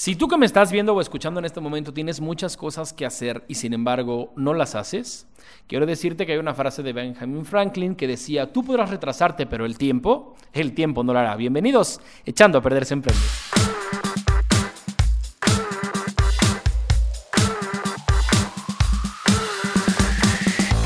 Si tú que me estás viendo o escuchando en este momento tienes muchas cosas que hacer y sin embargo no las haces, quiero decirte que hay una frase de Benjamin Franklin que decía, tú podrás retrasarte, pero el tiempo, el tiempo no lo hará. Bienvenidos, echando a perderse en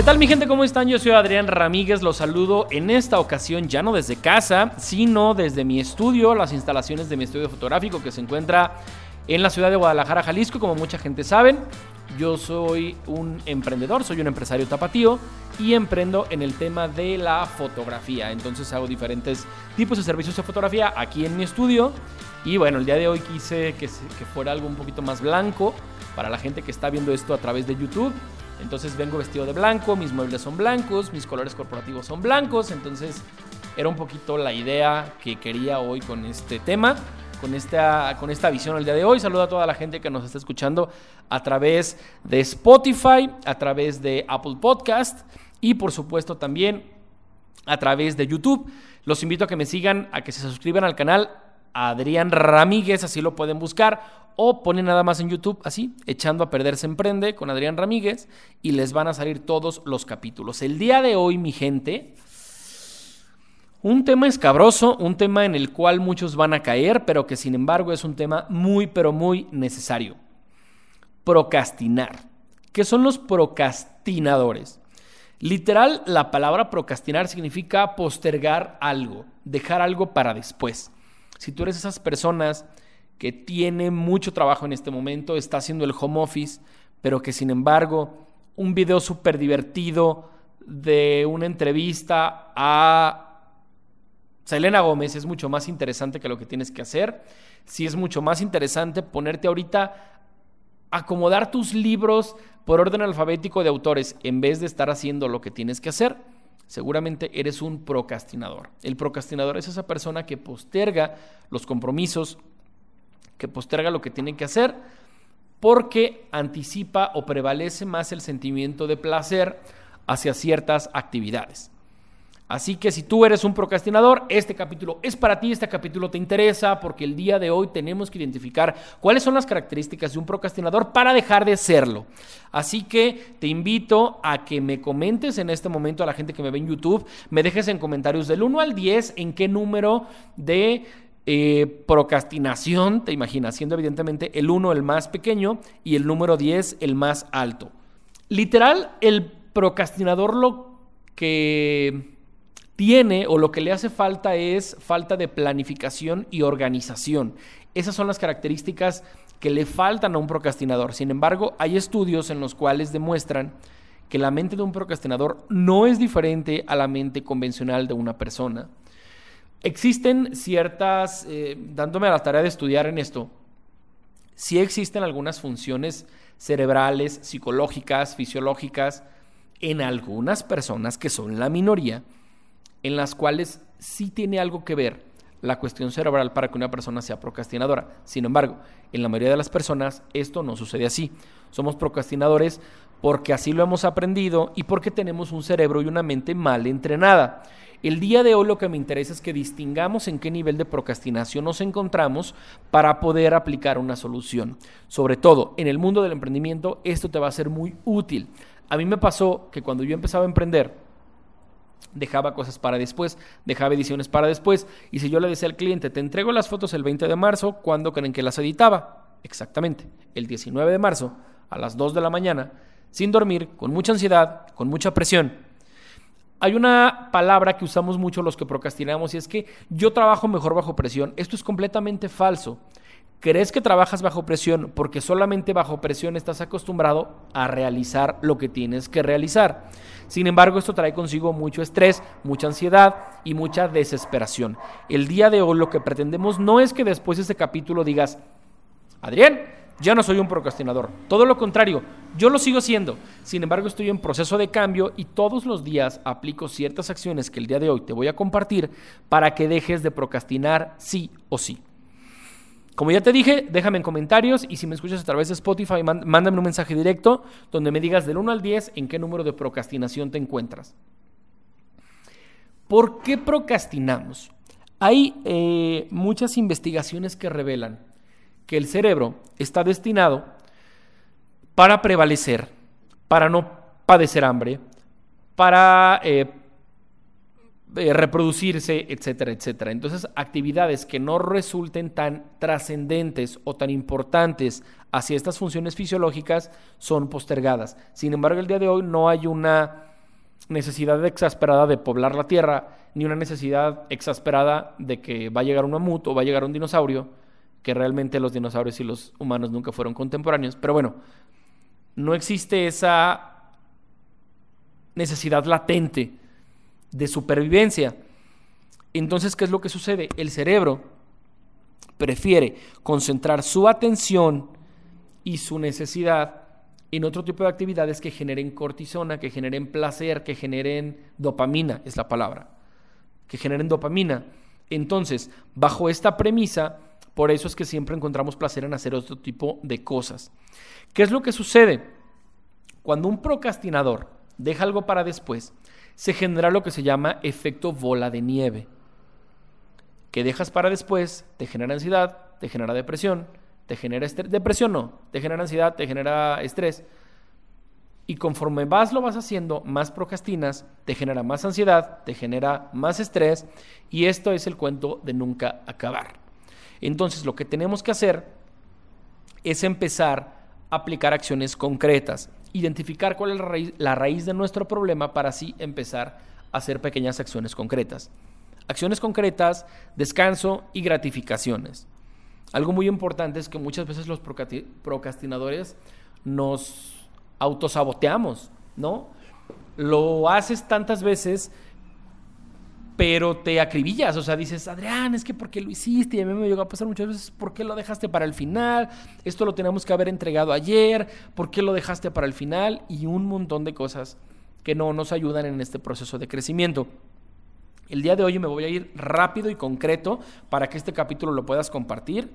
¿Qué tal mi gente? ¿Cómo están? Yo soy Adrián Ramírez, los saludo en esta ocasión ya no desde casa, sino desde mi estudio, las instalaciones de mi estudio fotográfico que se encuentra en la ciudad de Guadalajara, Jalisco, como mucha gente sabe. Yo soy un emprendedor, soy un empresario tapatío y emprendo en el tema de la fotografía. Entonces hago diferentes tipos de servicios de fotografía aquí en mi estudio. Y bueno, el día de hoy quise que, que fuera algo un poquito más blanco para la gente que está viendo esto a través de YouTube. Entonces vengo vestido de blanco, mis muebles son blancos, mis colores corporativos son blancos, entonces era un poquito la idea que quería hoy con este tema, con esta, con esta visión el día de hoy. Saludo a toda la gente que nos está escuchando a través de Spotify, a través de Apple Podcast y por supuesto también a través de YouTube. Los invito a que me sigan, a que se suscriban al canal Adrián Ramírez, así lo pueden buscar, o ponen nada más en YouTube, así, echando a perder se emprende con Adrián Ramírez, y les van a salir todos los capítulos. El día de hoy, mi gente, un tema escabroso, un tema en el cual muchos van a caer, pero que sin embargo es un tema muy, pero muy necesario. Procrastinar. ¿Qué son los procrastinadores? Literal, la palabra procrastinar significa postergar algo, dejar algo para después. Si tú eres esas personas que tiene mucho trabajo en este momento, está haciendo el home office, pero que sin embargo un video súper divertido de una entrevista a Selena Gómez es mucho más interesante que lo que tienes que hacer. Si es mucho más interesante ponerte ahorita acomodar tus libros por orden alfabético de autores en vez de estar haciendo lo que tienes que hacer seguramente eres un procrastinador. El procrastinador es esa persona que posterga los compromisos, que posterga lo que tiene que hacer, porque anticipa o prevalece más el sentimiento de placer hacia ciertas actividades. Así que si tú eres un procrastinador, este capítulo es para ti, este capítulo te interesa porque el día de hoy tenemos que identificar cuáles son las características de un procrastinador para dejar de serlo. Así que te invito a que me comentes en este momento a la gente que me ve en YouTube, me dejes en comentarios del 1 al 10 en qué número de eh, procrastinación te imaginas, siendo evidentemente el 1 el más pequeño y el número 10 el más alto. Literal, el procrastinador lo que tiene o lo que le hace falta es falta de planificación y organización. Esas son las características que le faltan a un procrastinador. Sin embargo, hay estudios en los cuales demuestran que la mente de un procrastinador no es diferente a la mente convencional de una persona. Existen ciertas, eh, dándome a la tarea de estudiar en esto, sí existen algunas funciones cerebrales, psicológicas, fisiológicas, en algunas personas que son la minoría, en las cuales sí tiene algo que ver la cuestión cerebral para que una persona sea procrastinadora. Sin embargo, en la mayoría de las personas esto no sucede así. Somos procrastinadores porque así lo hemos aprendido y porque tenemos un cerebro y una mente mal entrenada. El día de hoy lo que me interesa es que distingamos en qué nivel de procrastinación nos encontramos para poder aplicar una solución. Sobre todo, en el mundo del emprendimiento, esto te va a ser muy útil. A mí me pasó que cuando yo empezaba a emprender, dejaba cosas para después, dejaba ediciones para después. Y si yo le decía al cliente, te entrego las fotos el 20 de marzo, ¿cuándo creen que las editaba? Exactamente, el 19 de marzo, a las 2 de la mañana, sin dormir, con mucha ansiedad, con mucha presión. Hay una palabra que usamos mucho los que procrastinamos y es que yo trabajo mejor bajo presión. Esto es completamente falso. ¿Crees que trabajas bajo presión porque solamente bajo presión estás acostumbrado a realizar lo que tienes que realizar? Sin embargo, esto trae consigo mucho estrés, mucha ansiedad y mucha desesperación. El día de hoy lo que pretendemos no es que después de este capítulo digas, Adrián, ya no soy un procrastinador. Todo lo contrario, yo lo sigo siendo. Sin embargo, estoy en proceso de cambio y todos los días aplico ciertas acciones que el día de hoy te voy a compartir para que dejes de procrastinar sí o sí. Como ya te dije, déjame en comentarios y si me escuchas a través de Spotify, mándame un mensaje directo donde me digas del 1 al 10 en qué número de procrastinación te encuentras. ¿Por qué procrastinamos? Hay eh, muchas investigaciones que revelan que el cerebro está destinado para prevalecer, para no padecer hambre, para eh, eh, reproducirse, etcétera, etcétera. Entonces, actividades que no resulten tan trascendentes o tan importantes hacia estas funciones fisiológicas son postergadas. Sin embargo, el día de hoy no hay una necesidad exasperada de poblar la Tierra, ni una necesidad exasperada de que va a llegar un mamut o va a llegar un dinosaurio, que realmente los dinosaurios y los humanos nunca fueron contemporáneos. Pero bueno, no existe esa necesidad latente de supervivencia. Entonces, ¿qué es lo que sucede? El cerebro prefiere concentrar su atención y su necesidad en otro tipo de actividades que generen cortisona, que generen placer, que generen dopamina, es la palabra, que generen dopamina. Entonces, bajo esta premisa, por eso es que siempre encontramos placer en hacer otro tipo de cosas. ¿Qué es lo que sucede? Cuando un procrastinador deja algo para después, se genera lo que se llama efecto bola de nieve. Que dejas para después, te genera ansiedad, te genera depresión, te genera estrés. Depresión no, te genera ansiedad, te genera estrés. Y conforme vas lo vas haciendo, más procrastinas, te genera más ansiedad, te genera más estrés. Y esto es el cuento de nunca acabar. Entonces lo que tenemos que hacer es empezar a aplicar acciones concretas identificar cuál es la raíz, de nuestro problema para así empezar a hacer pequeñas acciones concretas. Acciones concretas, descanso y gratificaciones. Algo muy importante es que muchas veces los procrastinadores nos autosaboteamos, ¿no? Lo haces tantas veces pero te acribillas, o sea, dices, Adrián, es que ¿por qué lo hiciste? Y a mí me llegó a pasar muchas veces, ¿por qué lo dejaste para el final? Esto lo tenemos que haber entregado ayer, ¿por qué lo dejaste para el final? Y un montón de cosas que no nos ayudan en este proceso de crecimiento. El día de hoy me voy a ir rápido y concreto para que este capítulo lo puedas compartir.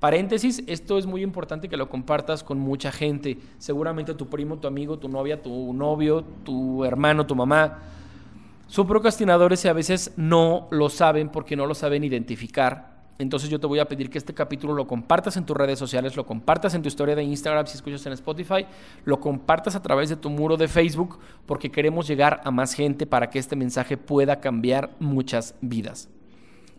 Paréntesis, esto es muy importante que lo compartas con mucha gente. Seguramente tu primo, tu amigo, tu novia, tu novio, tu hermano, tu mamá son procrastinadores y a veces no lo saben porque no lo saben identificar. Entonces yo te voy a pedir que este capítulo lo compartas en tus redes sociales, lo compartas en tu historia de Instagram si escuchas en Spotify, lo compartas a través de tu muro de Facebook porque queremos llegar a más gente para que este mensaje pueda cambiar muchas vidas.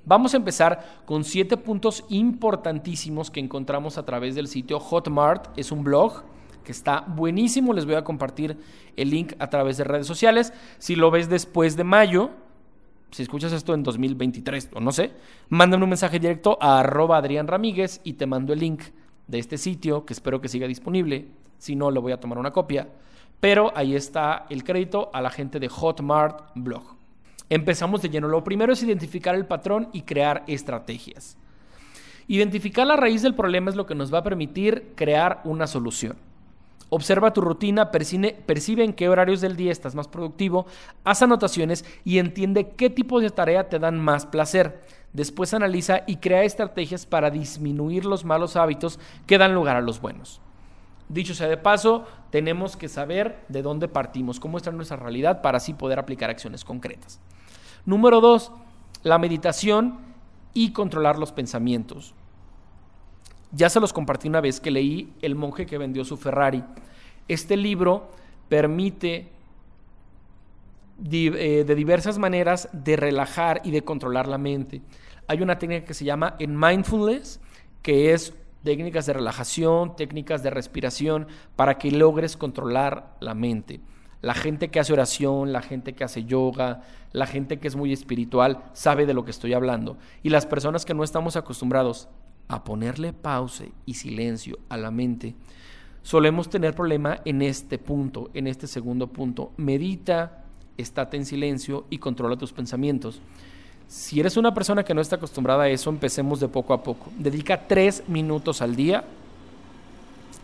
Vamos a empezar con siete puntos importantísimos que encontramos a través del sitio Hotmart, es un blog que está buenísimo. Les voy a compartir el link a través de redes sociales. Si lo ves después de mayo, si escuchas esto en 2023 o no sé, mándame un mensaje directo a arroba Adrián Ramírez y te mando el link de este sitio que espero que siga disponible. Si no, le voy a tomar una copia. Pero ahí está el crédito a la gente de Hotmart Blog. Empezamos de lleno. Lo primero es identificar el patrón y crear estrategias. Identificar la raíz del problema es lo que nos va a permitir crear una solución. Observa tu rutina, percibe, en qué horarios del día estás más productivo, haz anotaciones y entiende qué tipos de tarea te dan más placer. Después analiza y crea estrategias para disminuir los malos hábitos que dan lugar a los buenos. Dicho sea de paso, tenemos que saber de dónde partimos, cómo está nuestra realidad para así poder aplicar acciones concretas. Número dos, la meditación y controlar los pensamientos. Ya se los compartí una vez que leí El monje que vendió su Ferrari. Este libro permite eh, de diversas maneras de relajar y de controlar la mente. Hay una técnica que se llama en mindfulness, que es técnicas de relajación, técnicas de respiración, para que logres controlar la mente. La gente que hace oración, la gente que hace yoga, la gente que es muy espiritual, sabe de lo que estoy hablando. Y las personas que no estamos acostumbrados a ponerle pausa y silencio a la mente, solemos tener problema en este punto, en este segundo punto. Medita, estate en silencio y controla tus pensamientos. Si eres una persona que no está acostumbrada a eso, empecemos de poco a poco. Dedica tres minutos al día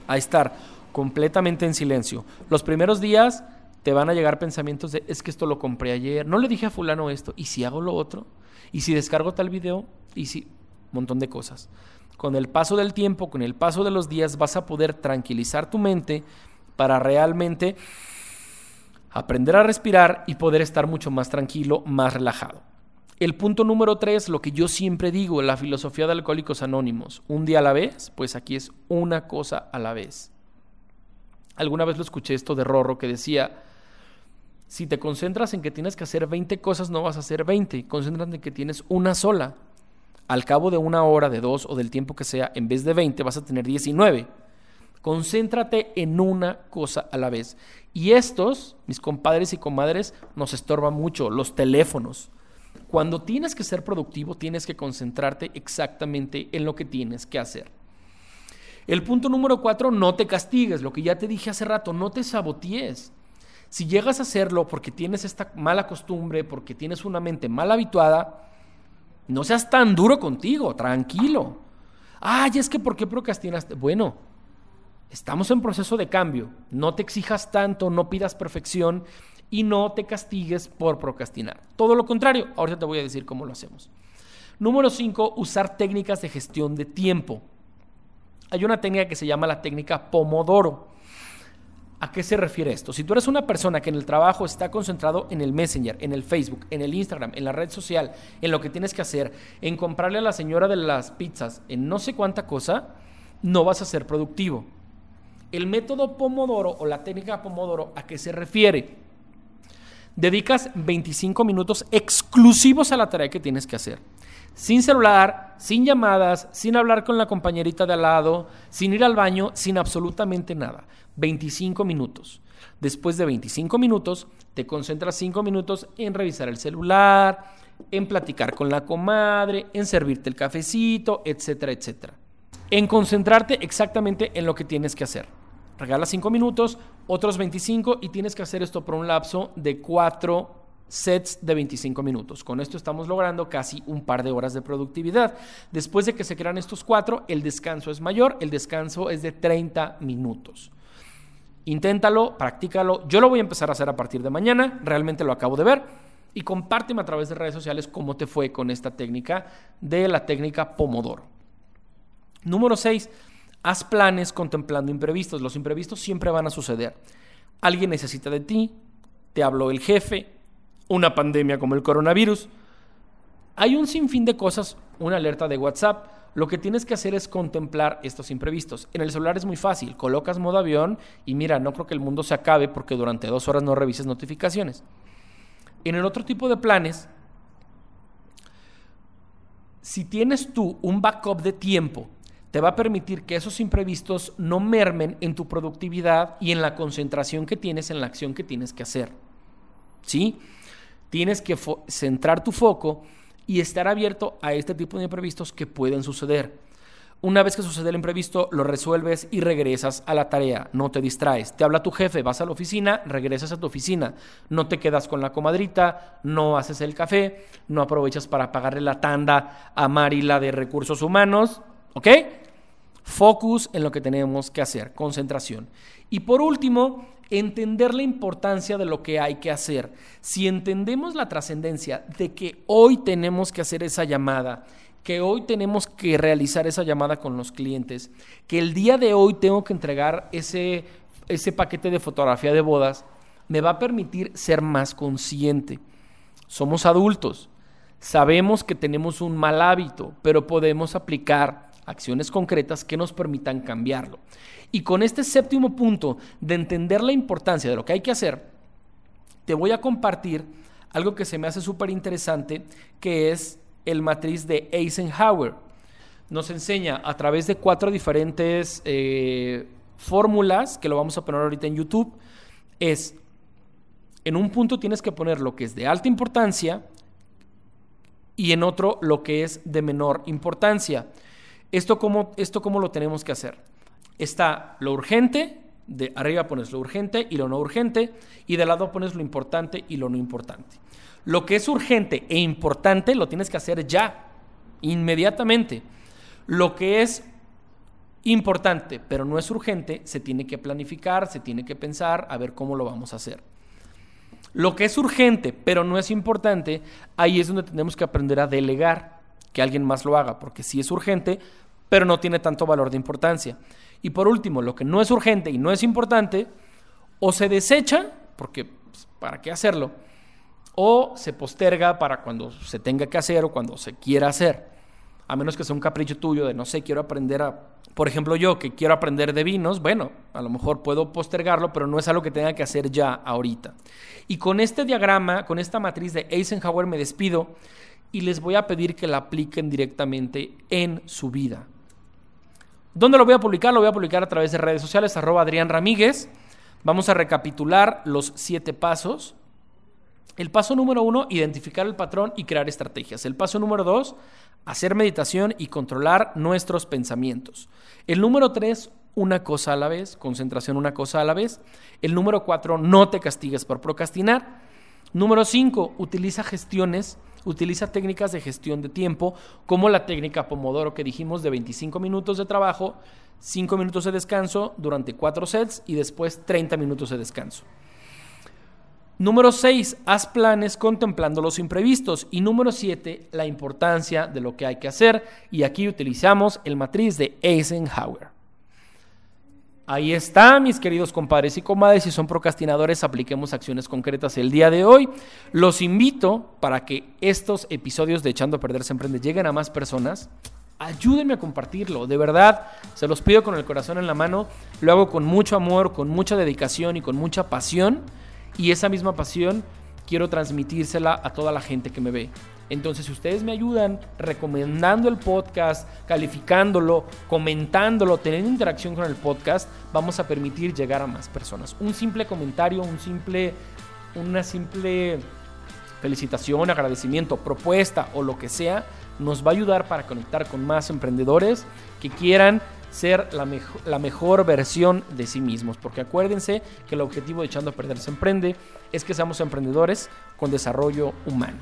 a estar completamente en silencio. Los primeros días te van a llegar pensamientos de, es que esto lo compré ayer, no le dije a fulano esto, y si hago lo otro, y si descargo tal video, y si, montón de cosas. Con el paso del tiempo, con el paso de los días, vas a poder tranquilizar tu mente para realmente aprender a respirar y poder estar mucho más tranquilo, más relajado. El punto número tres, lo que yo siempre digo, la filosofía de Alcohólicos Anónimos, un día a la vez, pues aquí es una cosa a la vez. Alguna vez lo escuché esto de Rorro que decía, si te concentras en que tienes que hacer 20 cosas, no vas a hacer 20, concéntrate en que tienes una sola. Al cabo de una hora, de dos o del tiempo que sea, en vez de 20 vas a tener 19. Concéntrate en una cosa a la vez. Y estos, mis compadres y comadres, nos estorban mucho, los teléfonos. Cuando tienes que ser productivo, tienes que concentrarte exactamente en lo que tienes que hacer. El punto número cuatro, no te castigues, lo que ya te dije hace rato, no te sabotees. Si llegas a hacerlo porque tienes esta mala costumbre, porque tienes una mente mal habituada, no seas tan duro contigo, tranquilo. Ay, es que ¿por qué procrastinaste? Bueno, estamos en proceso de cambio. No te exijas tanto, no pidas perfección y no te castigues por procrastinar. Todo lo contrario, ahorita te voy a decir cómo lo hacemos. Número 5, usar técnicas de gestión de tiempo hay una técnica que se llama la técnica Pomodoro. ¿A qué se refiere esto? Si tú eres una persona que en el trabajo está concentrado en el Messenger, en el Facebook, en el Instagram, en la red social, en lo que tienes que hacer, en comprarle a la señora de las pizzas, en no sé cuánta cosa, no vas a ser productivo. El método Pomodoro o la técnica Pomodoro, ¿a qué se refiere? Dedicas 25 minutos exclusivos a la tarea que tienes que hacer sin celular, sin llamadas, sin hablar con la compañerita de al lado, sin ir al baño, sin absolutamente nada. 25 minutos. Después de 25 minutos, te concentras 5 minutos en revisar el celular, en platicar con la comadre, en servirte el cafecito, etcétera, etcétera. En concentrarte exactamente en lo que tienes que hacer. Regala 5 minutos, otros 25 y tienes que hacer esto por un lapso de 4 sets de 25 minutos. Con esto estamos logrando casi un par de horas de productividad. Después de que se crean estos cuatro, el descanso es mayor, el descanso es de 30 minutos. Inténtalo, practícalo. Yo lo voy a empezar a hacer a partir de mañana, realmente lo acabo de ver. Y compárteme a través de redes sociales cómo te fue con esta técnica de la técnica Pomodoro. Número 6. Haz planes contemplando imprevistos. Los imprevistos siempre van a suceder. Alguien necesita de ti, te habló el jefe, una pandemia como el coronavirus. Hay un sinfín de cosas, una alerta de WhatsApp. Lo que tienes que hacer es contemplar estos imprevistos. En el celular es muy fácil, colocas modo avión y mira, no creo que el mundo se acabe porque durante dos horas no revises notificaciones. En el otro tipo de planes, si tienes tú un backup de tiempo, te va a permitir que esos imprevistos no mermen en tu productividad y en la concentración que tienes en la acción que tienes que hacer. ¿Sí? Tienes que centrar tu foco y estar abierto a este tipo de imprevistos que pueden suceder. Una vez que sucede el imprevisto, lo resuelves y regresas a la tarea, no te distraes. Te habla tu jefe, vas a la oficina, regresas a tu oficina, no te quedas con la comadrita, no haces el café, no aprovechas para pagarle la tanda a Marila de recursos humanos, ¿ok? Focus en lo que tenemos que hacer, concentración. Y por último, entender la importancia de lo que hay que hacer. Si entendemos la trascendencia de que hoy tenemos que hacer esa llamada, que hoy tenemos que realizar esa llamada con los clientes, que el día de hoy tengo que entregar ese, ese paquete de fotografía de bodas, me va a permitir ser más consciente. Somos adultos, sabemos que tenemos un mal hábito, pero podemos aplicar acciones concretas que nos permitan cambiarlo. Y con este séptimo punto de entender la importancia de lo que hay que hacer, te voy a compartir algo que se me hace súper interesante, que es el matriz de Eisenhower. Nos enseña a través de cuatro diferentes eh, fórmulas, que lo vamos a poner ahorita en YouTube, es, en un punto tienes que poner lo que es de alta importancia y en otro lo que es de menor importancia. ¿Esto cómo, esto cómo lo tenemos que hacer? Está lo urgente, de arriba pones lo urgente y lo no urgente, y de lado pones lo importante y lo no importante. Lo que es urgente e importante lo tienes que hacer ya, inmediatamente. Lo que es importante, pero no es urgente, se tiene que planificar, se tiene que pensar a ver cómo lo vamos a hacer. Lo que es urgente, pero no es importante, ahí es donde tenemos que aprender a delegar, que alguien más lo haga, porque si es urgente, pero no tiene tanto valor de importancia. Y por último, lo que no es urgente y no es importante, o se desecha, porque pues, ¿para qué hacerlo? o se posterga para cuando se tenga que hacer o cuando se quiera hacer. A menos que sea un capricho tuyo de no sé, quiero aprender a, por ejemplo yo que quiero aprender de vinos, bueno, a lo mejor puedo postergarlo, pero no es algo que tenga que hacer ya ahorita. Y con este diagrama, con esta matriz de Eisenhower me despido y les voy a pedir que la apliquen directamente en su vida. ¿Dónde lo voy a publicar? Lo voy a publicar a través de redes sociales, arroba Adrián Ramírez. Vamos a recapitular los siete pasos el paso número uno, identificar el patrón y crear estrategias. El paso número dos, hacer meditación y controlar nuestros pensamientos. El número tres, una cosa a la vez, concentración una cosa a la vez. El número cuatro, no te castigues por procrastinar. Número cinco, utiliza gestiones, utiliza técnicas de gestión de tiempo, como la técnica Pomodoro que dijimos de 25 minutos de trabajo, 5 minutos de descanso durante cuatro sets y después 30 minutos de descanso. Número 6, haz planes contemplando los imprevistos. Y número 7, la importancia de lo que hay que hacer. Y aquí utilizamos el matriz de Eisenhower. Ahí está, mis queridos compadres y comadres. Si son procrastinadores, apliquemos acciones concretas el día de hoy. Los invito para que estos episodios de Echando a Perder se Emprende lleguen a más personas. Ayúdenme a compartirlo, de verdad, se los pido con el corazón en la mano. Lo hago con mucho amor, con mucha dedicación y con mucha pasión y esa misma pasión quiero transmitírsela a toda la gente que me ve. Entonces, si ustedes me ayudan recomendando el podcast, calificándolo, comentándolo, teniendo interacción con el podcast, vamos a permitir llegar a más personas. Un simple comentario, un simple, una simple felicitación, agradecimiento, propuesta o lo que sea, nos va a ayudar para conectar con más emprendedores que quieran ser la, la mejor versión de sí mismos. Porque acuérdense que el objetivo de Echando a Perder se emprende es que seamos emprendedores con desarrollo humano.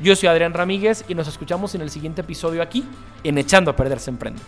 Yo soy Adrián Ramírez y nos escuchamos en el siguiente episodio aquí en Echando a Perder se emprende.